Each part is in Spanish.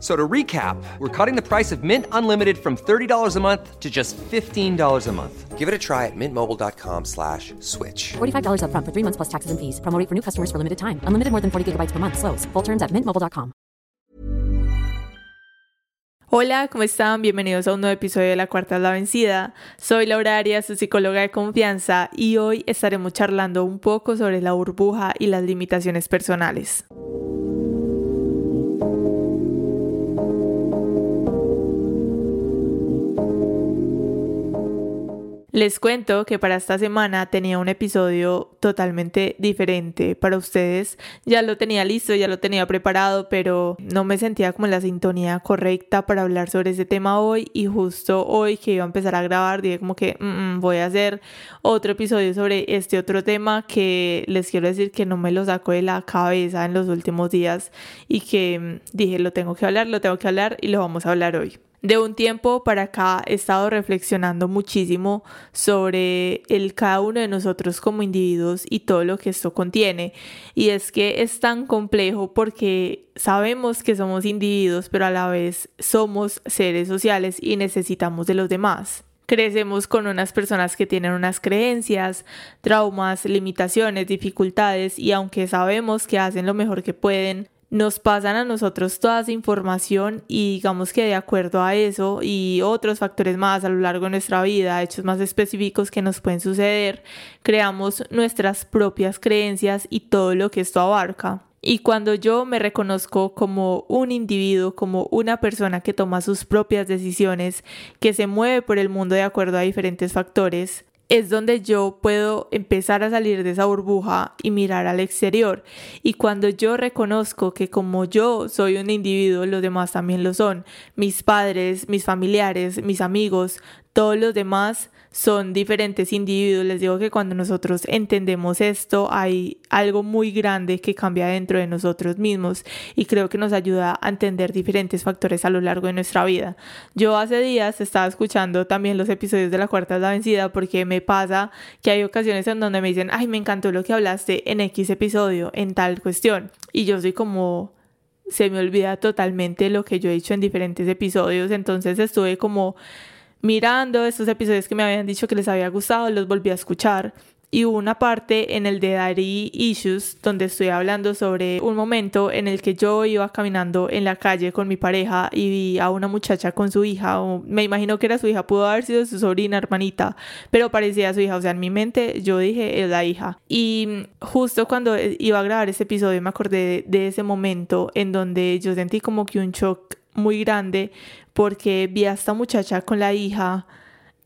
So to recap, we're cutting the price of Mint Unlimited from $30 a month to just $15 a month. Give it a try at mintmobile.com slash switch. $45 upfront for three months plus taxes and fees. For new customers for limited time. Unlimited more than 40 gigabytes per month. Slows. Full terms at mintmobile.com. Hola, ¿cómo están? Bienvenidos a un nuevo episodio de La Cuarta es la Vencida. Soy Laura Arias, su psicóloga de confianza, y hoy estaremos charlando un poco sobre la burbuja y las limitaciones personales. Les cuento que para esta semana tenía un episodio totalmente diferente para ustedes. Ya lo tenía listo, ya lo tenía preparado, pero no me sentía como en la sintonía correcta para hablar sobre ese tema hoy. Y justo hoy que iba a empezar a grabar, dije como que mm, mm, voy a hacer otro episodio sobre este otro tema que les quiero decir que no me lo saco de la cabeza en los últimos días y que mm, dije lo tengo que hablar, lo tengo que hablar y lo vamos a hablar hoy. De un tiempo para acá he estado reflexionando muchísimo sobre el cada uno de nosotros como individuos y todo lo que esto contiene. Y es que es tan complejo porque sabemos que somos individuos, pero a la vez somos seres sociales y necesitamos de los demás. Crecemos con unas personas que tienen unas creencias, traumas, limitaciones, dificultades y aunque sabemos que hacen lo mejor que pueden, nos pasan a nosotros toda esa información y digamos que de acuerdo a eso y otros factores más a lo largo de nuestra vida, hechos más específicos que nos pueden suceder, creamos nuestras propias creencias y todo lo que esto abarca. Y cuando yo me reconozco como un individuo, como una persona que toma sus propias decisiones, que se mueve por el mundo de acuerdo a diferentes factores, es donde yo puedo empezar a salir de esa burbuja y mirar al exterior. Y cuando yo reconozco que como yo soy un individuo, los demás también lo son, mis padres, mis familiares, mis amigos, todos los demás son diferentes individuos. Les digo que cuando nosotros entendemos esto, hay algo muy grande que cambia dentro de nosotros mismos y creo que nos ayuda a entender diferentes factores a lo largo de nuestra vida. Yo hace días estaba escuchando también los episodios de La Cuarta es la Vencida porque me pasa que hay ocasiones en donde me dicen, ay, me encantó lo que hablaste en X episodio, en tal cuestión. Y yo soy como se me olvida totalmente lo que yo he dicho en diferentes episodios, entonces estuve como mirando estos episodios que me habían dicho que les había gustado, los volví a escuchar. Y hubo una parte en el de Daddy Issues donde estoy hablando sobre un momento en el que yo iba caminando en la calle con mi pareja y vi a una muchacha con su hija, me imagino que era su hija, pudo haber sido su sobrina, hermanita, pero parecía su hija, o sea, en mi mente yo dije es la hija. Y justo cuando iba a grabar ese episodio me acordé de ese momento en donde yo sentí como que un shock muy grande porque vi a esta muchacha con la hija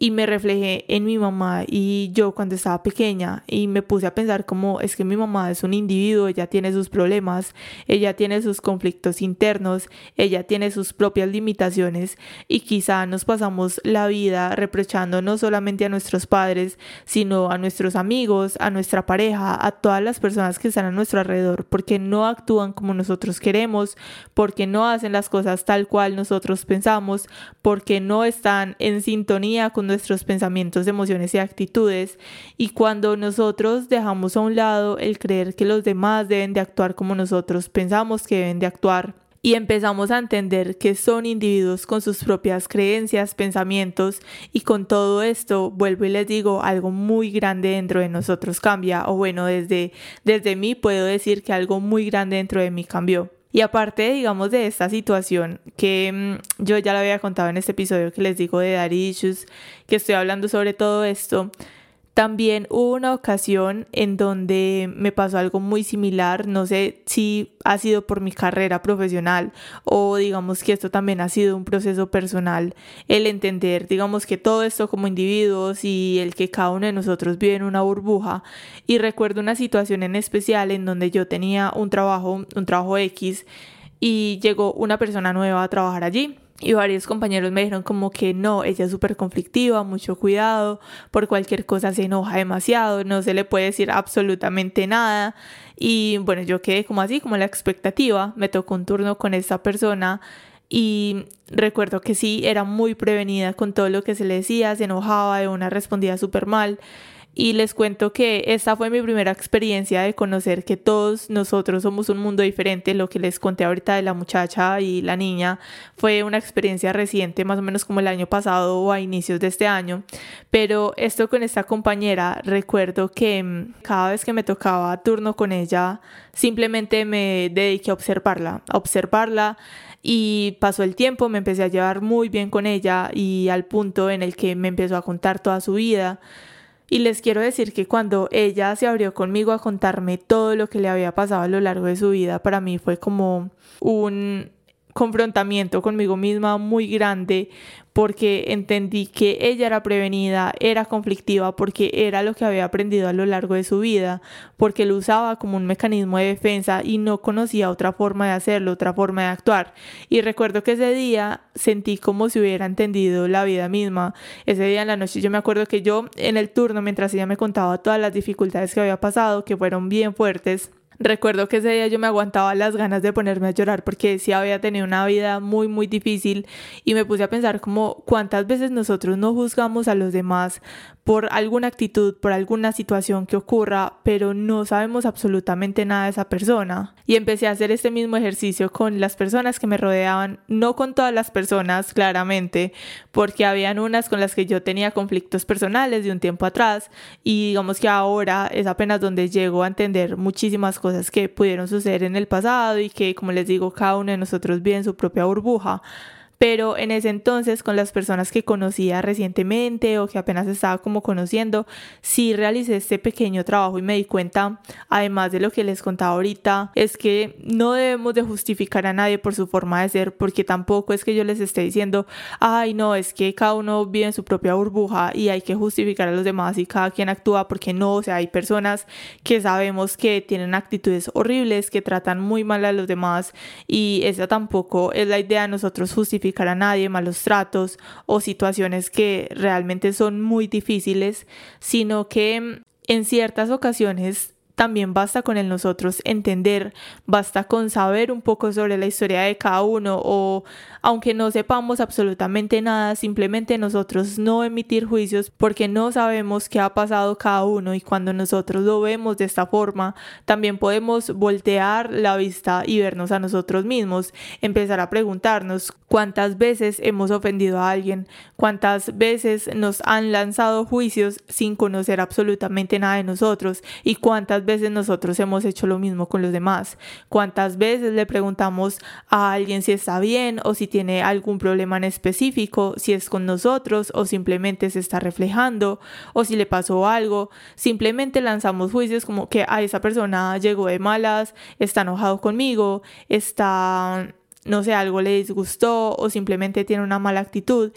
y me reflejé en mi mamá y yo cuando estaba pequeña y me puse a pensar como es que mi mamá es un individuo, ella tiene sus problemas, ella tiene sus conflictos internos, ella tiene sus propias limitaciones y quizá nos pasamos la vida reprochando no solamente a nuestros padres, sino a nuestros amigos, a nuestra pareja, a todas las personas que están a nuestro alrededor porque no actúan como nosotros queremos, porque no hacen las cosas tal cual nosotros pensamos, porque no están en sintonía con nuestros pensamientos, emociones y actitudes. Y cuando nosotros dejamos a un lado el creer que los demás deben de actuar como nosotros pensamos que deben de actuar, y empezamos a entender que son individuos con sus propias creencias, pensamientos y con todo esto, vuelvo y les digo, algo muy grande dentro de nosotros cambia o bueno, desde, desde mí puedo decir que algo muy grande dentro de mí cambió. Y aparte, digamos, de esta situación que mm, yo ya lo había contado en este episodio que les digo de Dar Issues, que estoy hablando sobre todo esto, también hubo una ocasión en donde me pasó algo muy similar, no sé si ha sido por mi carrera profesional o digamos que esto también ha sido un proceso personal, el entender digamos que todo esto como individuos y el que cada uno de nosotros vive en una burbuja. Y recuerdo una situación en especial en donde yo tenía un trabajo, un trabajo X y llegó una persona nueva a trabajar allí y varios compañeros me dijeron como que no, ella es súper conflictiva, mucho cuidado, por cualquier cosa se enoja demasiado, no se le puede decir absolutamente nada. Y bueno, yo quedé como así, como la expectativa, me tocó un turno con esta persona y recuerdo que sí, era muy prevenida con todo lo que se le decía, se enojaba, de una respondía súper mal y les cuento que esta fue mi primera experiencia de conocer que todos nosotros somos un mundo diferente. Lo que les conté ahorita de la muchacha y la niña fue una experiencia reciente, más o menos como el año pasado o a inicios de este año. Pero esto con esta compañera, recuerdo que mm, cada vez que me tocaba turno con ella, simplemente me dediqué a observarla, a observarla y pasó el tiempo, me empecé a llevar muy bien con ella y al punto en el que me empezó a contar toda su vida y les quiero decir que cuando ella se abrió conmigo a contarme todo lo que le había pasado a lo largo de su vida, para mí fue como un confrontamiento conmigo misma muy grande porque entendí que ella era prevenida, era conflictiva, porque era lo que había aprendido a lo largo de su vida, porque lo usaba como un mecanismo de defensa y no conocía otra forma de hacerlo, otra forma de actuar. Y recuerdo que ese día sentí como si hubiera entendido la vida misma. Ese día en la noche yo me acuerdo que yo en el turno, mientras ella me contaba todas las dificultades que había pasado, que fueron bien fuertes, Recuerdo que ese día yo me aguantaba las ganas de ponerme a llorar porque sí había tenido una vida muy muy difícil y me puse a pensar como cuántas veces nosotros no juzgamos a los demás por alguna actitud, por alguna situación que ocurra, pero no sabemos absolutamente nada de esa persona. Y empecé a hacer este mismo ejercicio con las personas que me rodeaban, no con todas las personas, claramente, porque habían unas con las que yo tenía conflictos personales de un tiempo atrás y digamos que ahora es apenas donde llego a entender muchísimas cosas que pudieron suceder en el pasado y que, como les digo, cada uno de nosotros vive en su propia burbuja pero en ese entonces con las personas que conocía recientemente o que apenas estaba como conociendo, sí realicé este pequeño trabajo y me di cuenta, además de lo que les contaba ahorita, es que no debemos de justificar a nadie por su forma de ser, porque tampoco es que yo les esté diciendo, ay no, es que cada uno vive en su propia burbuja y hay que justificar a los demás y cada quien actúa porque no, o sea, hay personas que sabemos que tienen actitudes horribles, que tratan muy mal a los demás y esa tampoco es la idea de nosotros justificar a nadie, malos tratos o situaciones que realmente son muy difíciles, sino que en ciertas ocasiones también basta con el nosotros entender, basta con saber un poco sobre la historia de cada uno o aunque no sepamos absolutamente nada, simplemente nosotros no emitir juicios porque no sabemos qué ha pasado cada uno y cuando nosotros lo vemos de esta forma, también podemos voltear la vista y vernos a nosotros mismos, empezar a preguntarnos cuántas veces hemos ofendido a alguien, cuántas veces nos han lanzado juicios sin conocer absolutamente nada de nosotros y cuántas veces nosotros hemos hecho lo mismo con los demás, cuántas veces le preguntamos a alguien si está bien o si tiene algún problema en específico, si es con nosotros o simplemente se está reflejando o si le pasó algo, simplemente lanzamos juicios como que a esa persona llegó de malas, está enojado conmigo, está no sé, algo le disgustó o simplemente tiene una mala actitud.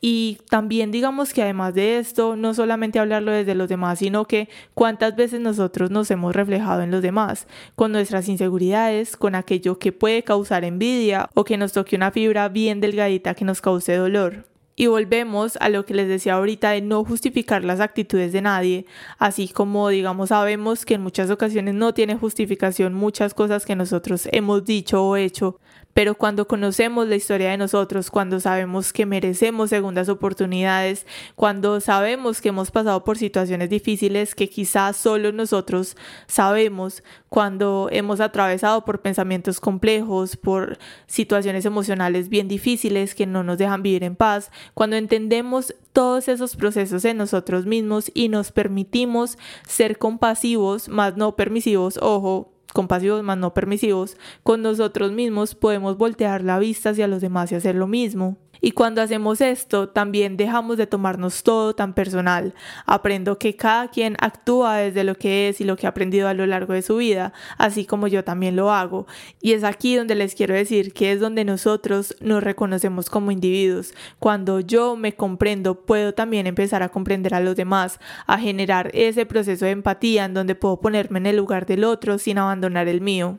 Y también digamos que además de esto, no solamente hablarlo desde los demás, sino que cuántas veces nosotros nos hemos reflejado en los demás, con nuestras inseguridades, con aquello que puede causar envidia o que nos toque una fibra bien delgadita que nos cause dolor. Y volvemos a lo que les decía ahorita de no justificar las actitudes de nadie, así como digamos sabemos que en muchas ocasiones no tiene justificación muchas cosas que nosotros hemos dicho o hecho, Pero cuando conocemos la historia de nosotros, cuando sabemos que merecemos segundas oportunidades, cuando sabemos que hemos pasado por situaciones difíciles que quizás solo nosotros sabemos, cuando hemos atravesado por pensamientos complejos, por situaciones emocionales bien difíciles que no nos dejan vivir en paz, cuando entendemos todos esos procesos en nosotros mismos y nos permitimos ser compasivos, más no permisivos, ojo, compasivos más no permisivos, con nosotros mismos podemos voltear la vista hacia los demás y hacer lo mismo. Y cuando hacemos esto, también dejamos de tomarnos todo tan personal. Aprendo que cada quien actúa desde lo que es y lo que ha aprendido a lo largo de su vida, así como yo también lo hago. Y es aquí donde les quiero decir que es donde nosotros nos reconocemos como individuos. Cuando yo me comprendo, puedo también empezar a comprender a los demás, a generar ese proceso de empatía en donde puedo ponerme en el lugar del otro sin abandonar el mío.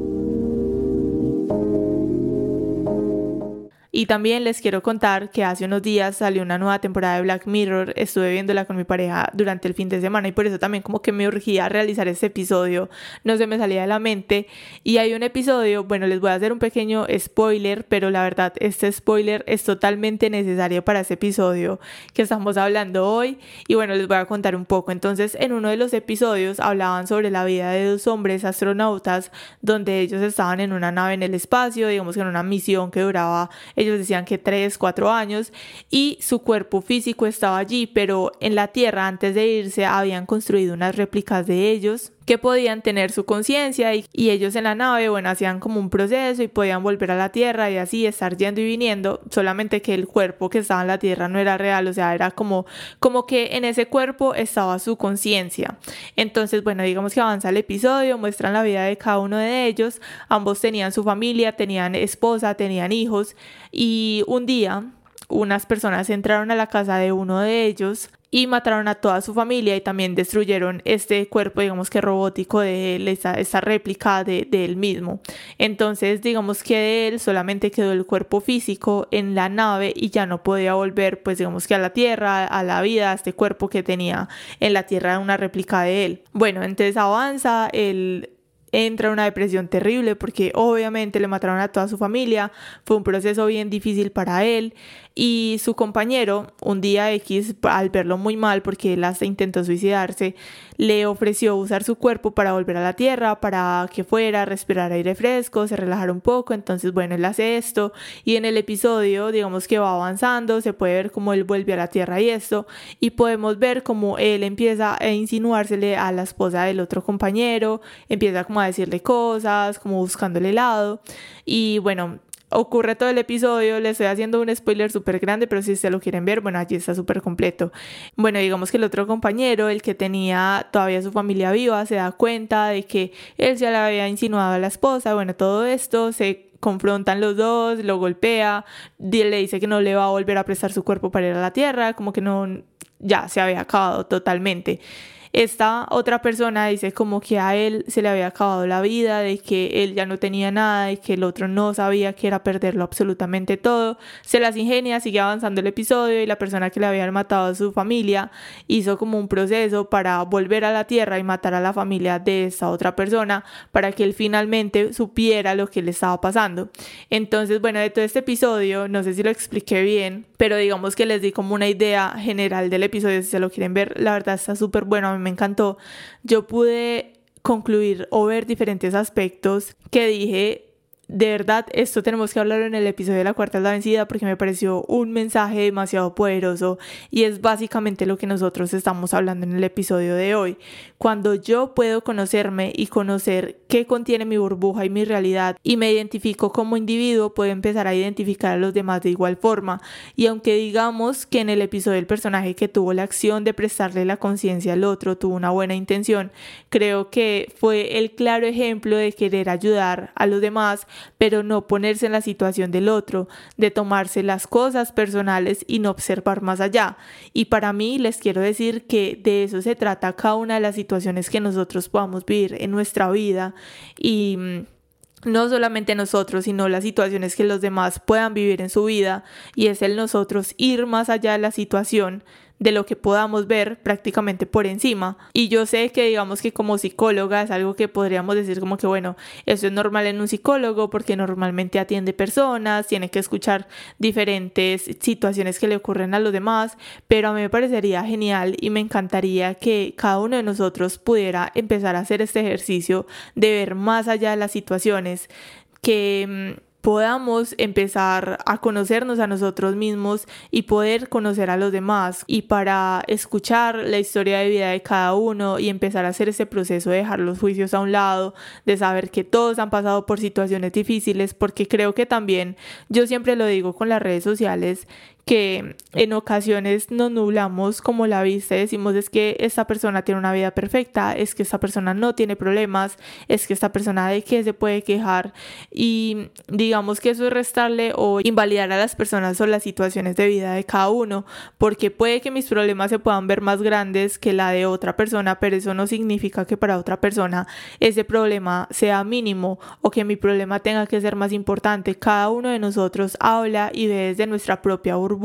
Y también les quiero contar que hace unos días salió una nueva temporada de Black Mirror, estuve viéndola con mi pareja durante el fin de semana y por eso también como que me urgía realizar este episodio, no se me salía de la mente. Y hay un episodio, bueno, les voy a hacer un pequeño spoiler, pero la verdad este spoiler es totalmente necesario para este episodio que estamos hablando hoy y bueno, les voy a contar un poco. Entonces, en uno de los episodios hablaban sobre la vida de dos hombres astronautas donde ellos estaban en una nave en el espacio, digamos que en una misión que duraba ellos decían que 3, 4 años y su cuerpo físico estaba allí, pero en la Tierra antes de irse habían construido unas réplicas de ellos que podían tener su conciencia y, ellos en la nave, bueno, hacían como un proceso y podían volver a la Tierra y así estar yendo y viniendo, solamente que el cuerpo que estaba en la Tierra no era real, o sea, era como, como que en ese cuerpo estaba su conciencia. Entonces, bueno, digamos que avanza el episodio, muestran la vida de cada uno de ellos, ambos tenían su familia, tenían esposa, tenían hijos y un día unas personas entraron a la casa de uno de ellos y mataron a toda su familia y también destruyeron este cuerpo, digamos que robótico de él, esa, réplica de, de, él mismo. Entonces, digamos que de él solamente quedó el cuerpo físico en la nave y ya no podía volver, pues digamos que a la Tierra, a la vida, a este cuerpo que tenía en la Tierra, una réplica de él. Bueno, entonces avanza el entra en una depresión terrible porque obviamente le mataron a toda su familia, fue un proceso bien difícil para él y su compañero un día X al verlo muy mal porque él hasta intentó suicidarse, le ofreció usar su cuerpo para volver a la tierra, para que fuera, respirar aire fresco, se relajara un poco, entonces bueno, él hace esto y en el episodio digamos que va avanzando, se puede ver cómo él vuelve a la tierra y esto y podemos ver cómo él empieza a insinuársele a la esposa del otro compañero, empieza como a decirle cosas, como buscándole helado y bueno, ocurre todo el episodio, le estoy haciendo un spoiler súper grande, pero si se lo quieren ver, bueno, allí está súper completo. Bueno, digamos que el otro compañero, el que tenía todavía su familia viva, se da cuenta de que él ya le había insinuado a la esposa, bueno, todo esto se confrontan los dos, lo golpea, le dice que no le va a volver a prestar su cuerpo para ir a la tierra, como que no, ya se había acabado totalmente. Esta otra persona dice como que a él se le había acabado la vida, de que él ya no tenía nada y que el otro no sabía que era perderlo absolutamente todo. Se las ingenia, sigue avanzando el episodio y la persona que le había matado a su familia hizo como un proceso para volver a la tierra y matar a la familia de esta otra persona para que él finalmente supiera lo que le estaba pasando. Entonces, bueno, de todo este episodio, no sé si lo expliqué bien, pero digamos que les di como una idea general del episodio si se lo quieren ver, la verdad está súper bueno, me encantó, yo pude concluir o ver diferentes aspectos que dije, de verdad, esto tenemos que hablar en el episodio de la cuarta es la vencida porque me pareció un mensaje demasiado poderoso y es básicamente lo que nosotros estamos hablando en el episodio de hoy. Cuando yo puedo conocerme y conocer qué contiene mi burbuja y mi realidad y me identifico como individuo, puedo empezar a identificar a los demás de igual forma. Y aunque digamos que en el episodio el personaje que tuvo la acción de prestarle la conciencia al otro tuvo una buena intención, creo que fue el claro ejemplo de querer ayudar a los demás pero no ponerse en la situación del otro, de tomarse las cosas personales y no observar más allá. Y para mí les quiero decir que de eso se trata cada una de las situaciones que nosotros podamos vivir en nuestra vida y mm, no solamente nosotros, sino las situaciones que los demás puedan vivir en su vida y es el nosotros ir más allá de la situación de lo que podamos ver prácticamente por encima. Y yo sé que digamos que como psicóloga es algo que podríamos decir como que bueno, eso es normal en un psicólogo porque normalmente atiende personas, tiene que escuchar diferentes situaciones que le ocurren a los demás, pero a mí me parecería genial y me encantaría que cada uno de nosotros pudiera empezar a hacer este ejercicio de ver más allá de las situaciones que mm, podamos empezar a conocernos a nosotros mismos y poder conocer a los demás. Y para escuchar la historia de vida de cada uno y empezar a hacer ese proceso de dejar los juicios a un lado, de saber que todos han pasado por situaciones difíciles, porque creo que también, yo siempre lo digo con las redes sociales, que en ocasiones nos nublamos como la vista decimos es que esta persona tiene una vida perfecta, es que esta persona no tiene problemas, es que esta persona de qué se puede quejar y digamos que eso es restarle o invalidar a las personas o las situaciones de vida de cada uno, porque puede que mis problemas se puedan ver más grandes que la de otra persona, pero eso no significa que para otra persona ese problema sea mínimo o que mi problema tenga que ser más importante. Cada uno de nosotros habla y ve desde nuestra propia burbuja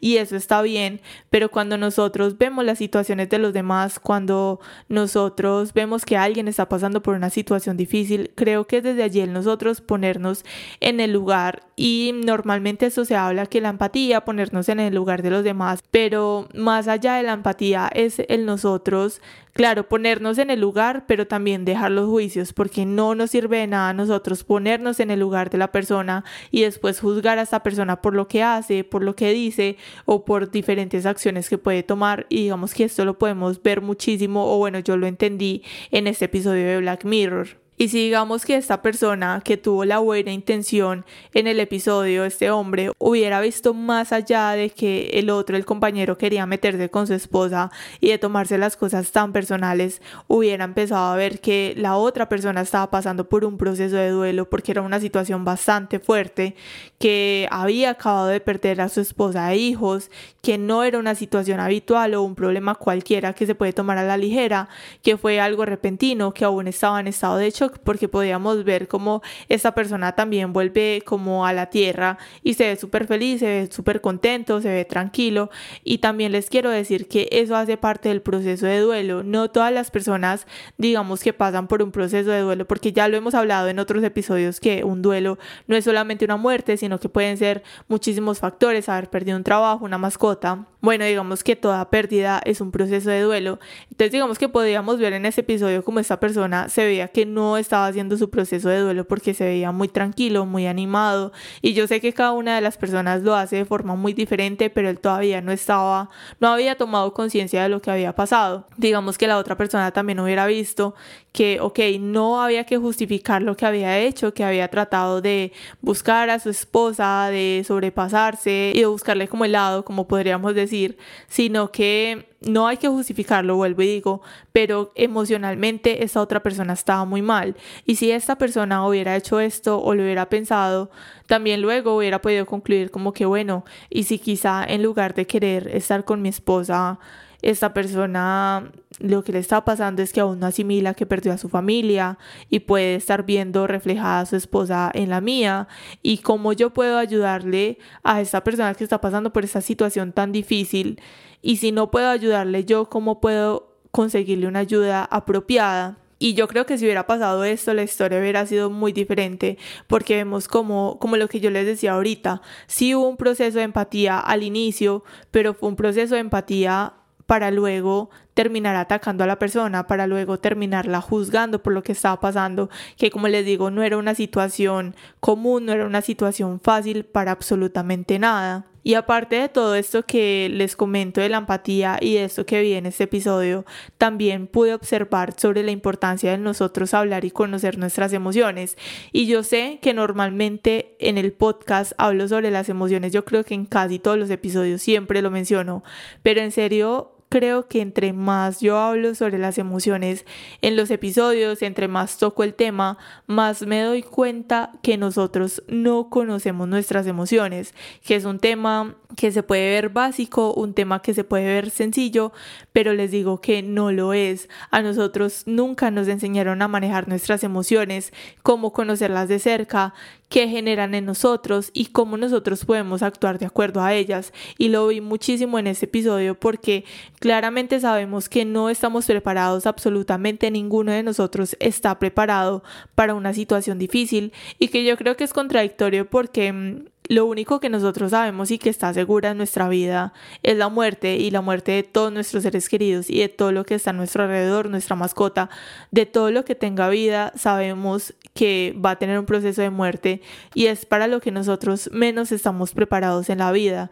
y eso está bien, pero cuando nosotros vemos las situaciones de los demás, cuando nosotros vemos que alguien está pasando por una situación difícil, creo que desde allí el nosotros ponernos en el lugar y normalmente eso se habla que la empatía, ponernos en el lugar de los demás, pero más allá de la empatía es el nosotros Claro, ponernos en el lugar, pero también dejar los juicios, porque no nos sirve de nada a nosotros ponernos en el lugar de la persona y después juzgar a esta persona por lo que hace, por lo que dice o por diferentes acciones que puede tomar. Y digamos que esto lo podemos ver muchísimo, o bueno, yo lo entendí en este episodio de Black Mirror. Y si digamos que esta persona que tuvo la buena intención en el episodio, este hombre, hubiera visto más allá de que el otro, el compañero, quería meterse con su esposa y de tomarse las cosas tan personales, hubiera empezado a ver que la otra persona estaba pasando por un proceso de duelo porque era una situación bastante fuerte, que había acabado de perder a su esposa e hijos, que no era una situación habitual o un problema cualquiera que se puede tomar a la ligera, que fue algo repentino, que aún estaba en estado de hecho porque podíamos ver cómo esta persona también vuelve como a la tierra y se ve súper feliz, se ve súper contento, se ve tranquilo y también les quiero decir que eso hace parte del proceso de duelo. No todas las personas digamos que pasan por un proceso de duelo porque ya lo hemos hablado en otros episodios que un duelo no es solamente una muerte, sino que pueden ser muchísimos factores, haber perdido un trabajo, una mascota. Bueno, digamos que toda pérdida es un proceso de duelo. Entonces digamos que podríamos ver en ese episodio como esta persona se veía que no estaba haciendo su proceso de duelo porque se veía muy tranquilo, muy animado y yo sé que cada una de las personas lo hace de forma muy diferente, pero él todavía no estaba, no había tomado conciencia de lo que había pasado. Digamos que la otra persona también hubiera visto que, ok, no había que justificar lo que había hecho, que había tratado de buscar a su esposa, de sobrepasarse y de buscarle como el lado, como podríamos decir, sino que no hay que justificarlo, vuelvo y digo, pero emocionalmente esta otra persona estaba muy mal. Y si esta persona hubiera hecho esto o lo hubiera pensado, también luego hubiera podido concluir como que bueno, y si quizá en lugar de querer estar con mi esposa, esta persona lo que le está pasando es que aún no asimila que perdió a su familia y puede estar viendo reflejada su esposa en la mía. Y cómo yo puedo ayudarle a esta persona que está pasando por esta situación tan difícil y si no puedo ayudarle yo, cómo puedo conseguirle una ayuda apropiada. Y yo creo que si hubiera pasado esto, la historia hubiera sido muy diferente, porque vemos como, como lo que yo les decía ahorita, sí hubo un proceso de empatía al inicio, pero fue un proceso de empatía para luego terminar atacando a la persona, para luego terminarla juzgando por lo que estaba pasando, que como les digo, no era una situación común, no era una situación fácil para absolutamente nada. Y aparte de todo esto que les comento de la empatía y de esto que vi en este episodio, también pude observar sobre la importancia de nosotros hablar y conocer nuestras emociones. Y yo sé que normalmente en el podcast hablo sobre las emociones, yo creo que en casi todos los episodios siempre lo menciono, pero en serio creo que entre más yo hablo sobre las emociones en los episodios, entre más toco el tema, más me doy cuenta que nosotros no conocemos nuestras emociones, que es un tema que se puede ver básico, un tema que se puede ver sencillo, pero les digo que no lo es. A nosotros nunca nos enseñaron a manejar nuestras emociones, cómo conocerlas de cerca, qué generan en nosotros y cómo nosotros podemos actuar de acuerdo a ellas. Y lo vi muchísimo en este episodio porque claramente sabemos que no estamos preparados, absolutamente ninguno de nosotros está preparado para una situación difícil y que yo creo que es contradictorio porque mm, lo único que nosotros sabemos y que está segura en nuestra vida es la muerte y la muerte de todos nuestros seres queridos y de todo lo que está a nuestro alrededor, nuestra mascota, de todo lo que tenga vida, sabemos que va a tener un proceso de muerte y es para lo que nosotros menos estamos preparados en la vida.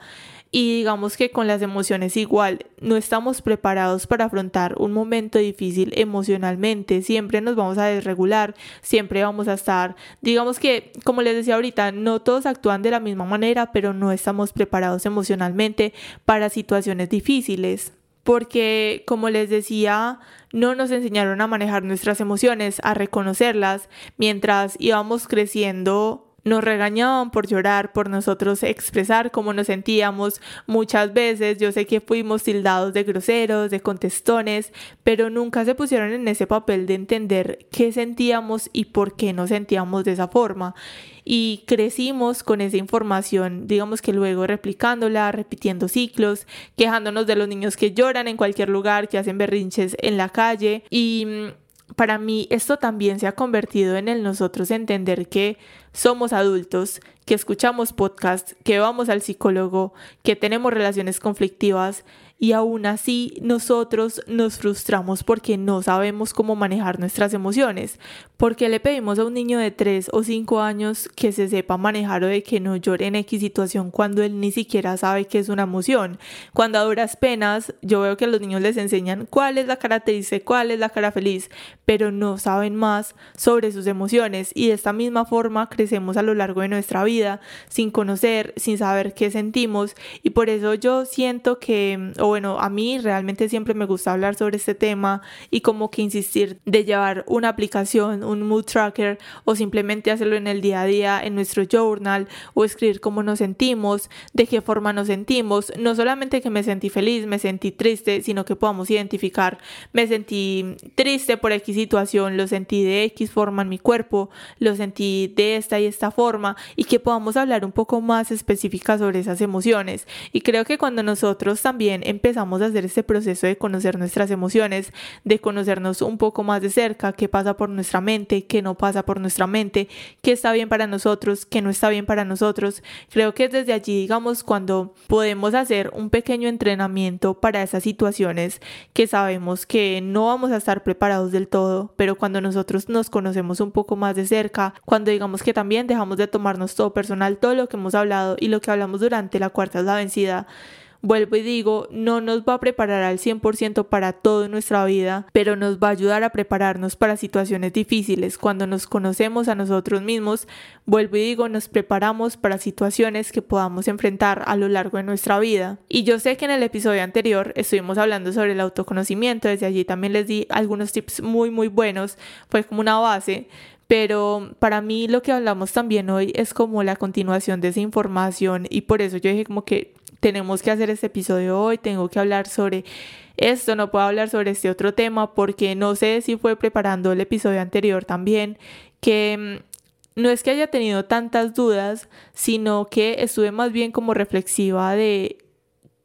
Y digamos que con las emociones igual, no estamos preparados para afrontar un momento difícil emocionalmente, siempre nos vamos a desregular, siempre vamos a estar, digamos que, como les decía ahorita, no todos actúan de la misma manera, pero no estamos preparados emocionalmente para situaciones difíciles porque, como les decía, no nos enseñaron a manejar nuestras emociones, a reconocerlas, mientras íbamos creciendo nos regañaban por llorar, por nosotros expresar cómo nos sentíamos. Muchas veces yo sé que fuimos tildados de groseros, de contestones, pero nunca se pusieron en ese papel de entender qué sentíamos y por qué nos sentíamos de esa forma. Y crecimos con esa información, digamos que luego replicándola, repitiendo ciclos, quejándonos de los niños que lloran en cualquier lugar, que hacen berrinches en la calle y mm, para mí esto también se ha convertido en el nosotros entender que somos adultos, que escuchamos podcasts, que vamos al psicólogo, que tenemos relaciones conflictivas y aún así nosotros nos frustramos porque no sabemos cómo manejar nuestras emociones, porque le pedimos a un niño de 3 o 5 años que se sepa manejar o de que no llore en X situación cuando él ni siquiera sabe que es una emoción. Cuando a penas yo veo que a los niños les enseñan cuál es la cara triste, cuál es la cara feliz, pero no saben más sobre sus emociones y de esta misma forma crecemos a lo largo de nuestra vida sin conocer, sin saber qué sentimos y por eso yo siento que o bueno, a mí realmente siempre me gusta hablar sobre este tema y como que insistir de llevar una aplicación, un mood tracker o simplemente hacerlo en el día a día, en nuestro journal o escribir cómo nos sentimos, de qué forma nos sentimos, no solamente que me sentí feliz, me sentí triste, sino que podamos identificar, me sentí triste por X situación, lo sentí de X forma en mi cuerpo, lo sentí de esta y esta forma y que podamos hablar un poco más específica sobre esas emociones. Y creo que cuando nosotros también empezamos a hacer este proceso de conocer nuestras emociones, de conocernos un poco más de cerca, qué pasa por nuestra mente, qué no pasa por nuestra mente, qué está bien para nosotros, qué no está bien para nosotros. Creo que desde allí, digamos, cuando podemos hacer un pequeño entrenamiento para esas situaciones que sabemos que no vamos a estar preparados del todo, pero cuando nosotros nos conocemos un poco más de cerca, cuando digamos que también dejamos de tomarnos todo personal, todo lo que hemos hablado y lo que hablamos durante la cuarta es la vencida, vuelvo y digo, no nos va a preparar al 100% para toda nuestra vida, pero nos va a ayudar a prepararnos para situaciones difíciles. Cuando nos conocemos a nosotros mismos, vuelvo y digo, nos preparamos para situaciones que podamos enfrentar a lo largo de nuestra vida. Y yo sé que en el episodio anterior estuvimos hablando sobre el autoconocimiento, desde allí también les di algunos tips muy muy buenos, fue como una base, pero para mí lo que hablamos también hoy es como la continuación de esa información y por eso yo dije como que tenemos que hacer este episodio hoy, tengo que hablar sobre esto, no puedo hablar sobre este otro tema porque no sé si fue preparando el episodio anterior también, que mm, no es que haya tenido tantas dudas, sino que estuve más bien como reflexiva de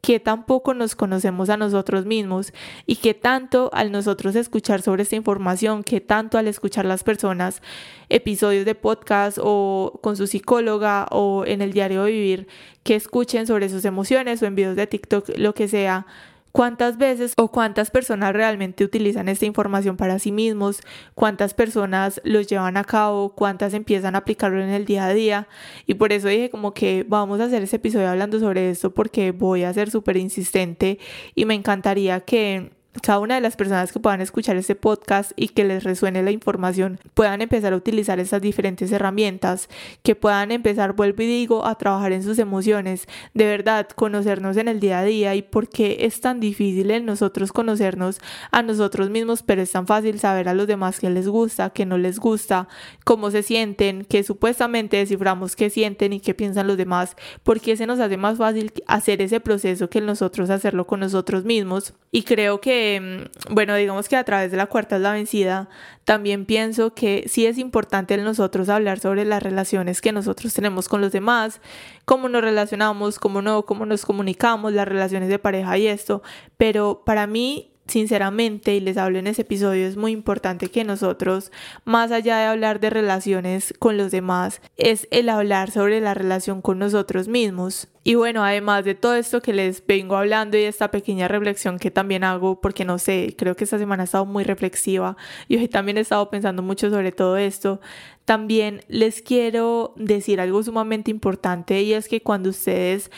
que tampoco nos conocemos a nosotros mismos y que tanto al nosotros escuchar sobre esta información, que tanto al escuchar las personas episodios de podcast o con su psicóloga o en el diario de vivir, que escuchen sobre sus emociones o en videos de TikTok, lo que sea, cuántas veces o cuántas personas realmente utilizan esta información para sí mismos, cuántas personas los llevan a cabo, cuántas empiezan a aplicarlo en el día a día. Y por eso dije como que vamos a hacer ese episodio hablando sobre esto porque voy a ser súper insistente y me encantaría que cada una de las personas que puedan escuchar este podcast y que les resuene la información puedan empezar a utilizar estas diferentes herramientas, que puedan empezar, vuelvo y digo, a trabajar en sus emociones, de verdad, conocernos en el día a día y por qué es tan difícil en nosotros conocernos a nosotros mismos, pero es tan fácil saber a los demás qué les gusta, qué no les gusta, cómo se sienten, que supuestamente desciframos qué sienten y qué piensan los demás, porque se nos hace más fácil hacer ese proceso que nosotros hacerlo con nosotros mismos. Y creo que Em, bueno, digamos que a través de la cuarta es la vencida, también pienso que sí es importante en nosotros hablar sobre las relaciones que nosotros tenemos con los demás, cómo nos relacionamos, cómo no, cómo nos comunicamos, las relaciones de pareja y esto, pero para mí sinceramente, y les hablo en ese episodio, es muy importante que nosotros, más allá de hablar de relaciones con los demás, es el hablar sobre la relación con nosotros mismos. Y bueno, además de todo esto que les vengo hablando y esta pequeña reflexión que también hago, porque no sé, creo que esta semana ha estado muy reflexiva y hoy también he estado pensando mucho sobre todo esto, también les quiero decir algo sumamente importante y es que cuando ustedes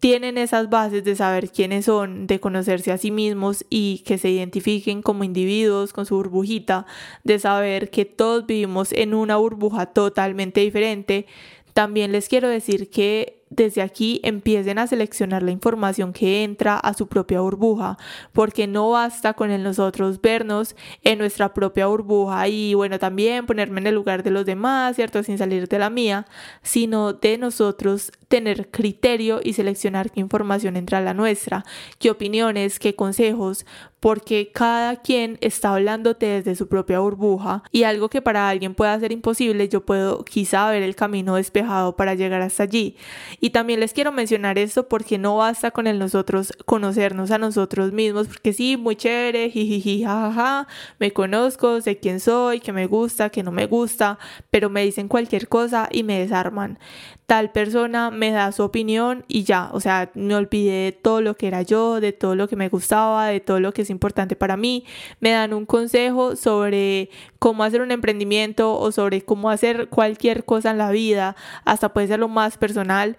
tienen esas bases de saber quiénes son, de conocerse a sí mismos y que se identifiquen como individuos con su burbujita, de saber que todos vivimos en una burbuja totalmente diferente, también les quiero decir que desde aquí empiecen a seleccionar la información que entra a su propia burbuja, porque no basta con nosotros vernos en nuestra propia burbuja y bueno, también ponerme en el lugar de los demás, ¿cierto? Sin salir de la mía, sino de nosotros tener criterio y seleccionar qué información entra a la nuestra, qué opiniones, qué consejos, porque cada quien está hablándote desde su propia burbuja y algo que para alguien pueda ser imposible, yo puedo quizá ver el camino despejado para llegar hasta allí. Y también les quiero mencionar esto porque no basta con el nosotros conocernos a nosotros mismos, porque sí, muy chévere, jiji, jajaja, me conozco, sé quién soy, que me gusta, que no me gusta, pero me dicen cualquier cosa y me desarman tal persona me da su opinión y ya, o sea, me olvidé de todo lo que era yo, de todo lo que me gustaba, de todo lo que es importante para mí, me dan un consejo sobre cómo hacer un emprendimiento o sobre cómo hacer cualquier cosa en la vida, hasta puede ser lo más personal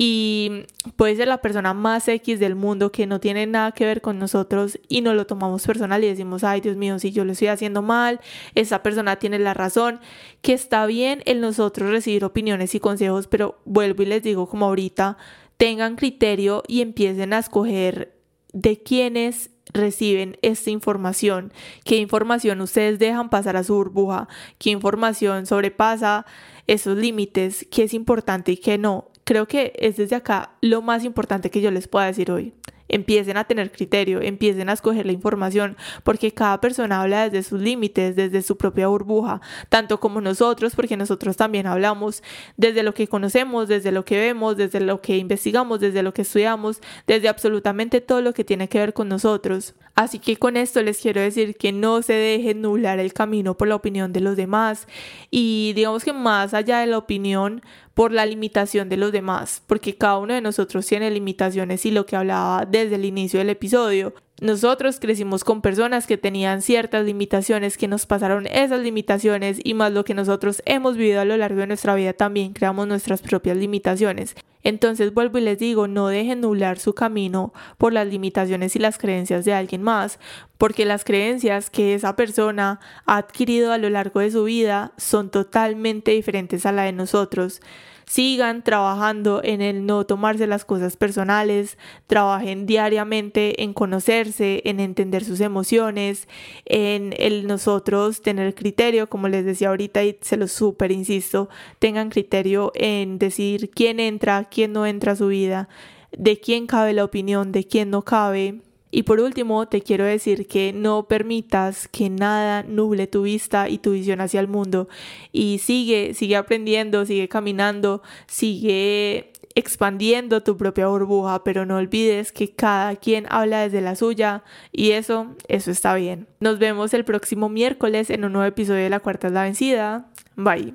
y puede ser la persona más X del mundo que no tiene nada que ver con nosotros y no lo tomamos personal y decimos, ay Dios mío, si yo lo estoy haciendo mal, esa persona tiene la razón, que está bien en nosotros recibir opiniones y consejos, pero vuelvo y les digo como ahorita, tengan criterio y empiecen a escoger de quiénes reciben esta información, qué información ustedes dejan pasar a su burbuja, qué información sobrepasa esos límites, qué es importante y qué no. Creo que es desde acá lo más importante que yo les pueda decir hoy empiecen a tener criterio, empiecen a escoger la información, porque cada persona habla desde sus límites, desde su propia burbuja, tanto como nosotros, porque nosotros también hablamos desde lo que conocemos, desde lo que vemos, desde lo que investigamos, desde lo que estudiamos, desde absolutamente todo lo que tiene que ver con nosotros. Así que con esto les quiero decir que no se dejen nublar el camino por la opinión de los demás y digamos que más allá de la opinión, por la limitación de los demás, porque cada uno de nosotros tiene limitaciones y lo que hablaba desde el inicio del episodio. Nosotros crecimos con personas que tenían ciertas limitaciones, que nos pasaron esas limitaciones y más lo que nosotros hemos vivido a lo largo de nuestra vida también creamos nuestras propias limitaciones. Entonces vuelvo y les digo, no dejen nublar su camino por las limitaciones y las creencias de alguien más, porque las creencias que esa persona ha adquirido a lo largo de su vida son totalmente diferentes a la de nosotros sigan trabajando en el no tomarse las cosas personales, trabajen diariamente en conocerse, en entender sus emociones, en el nosotros tener criterio, como les decía ahorita y se lo súper insisto, tengan criterio en decir quién entra, quién no entra a su vida, de quién cabe la opinión, de quién no cabe, y por último, te quiero decir que no permitas que nada nuble tu vista y tu visión hacia el mundo. Y sigue, sigue aprendiendo, sigue caminando, sigue expandiendo tu propia burbuja, pero no olvides que cada quien habla desde la suya y eso, eso está bien. Nos vemos el próximo miércoles en un nuevo episodio de La Cuarta es la Vencida. Bye.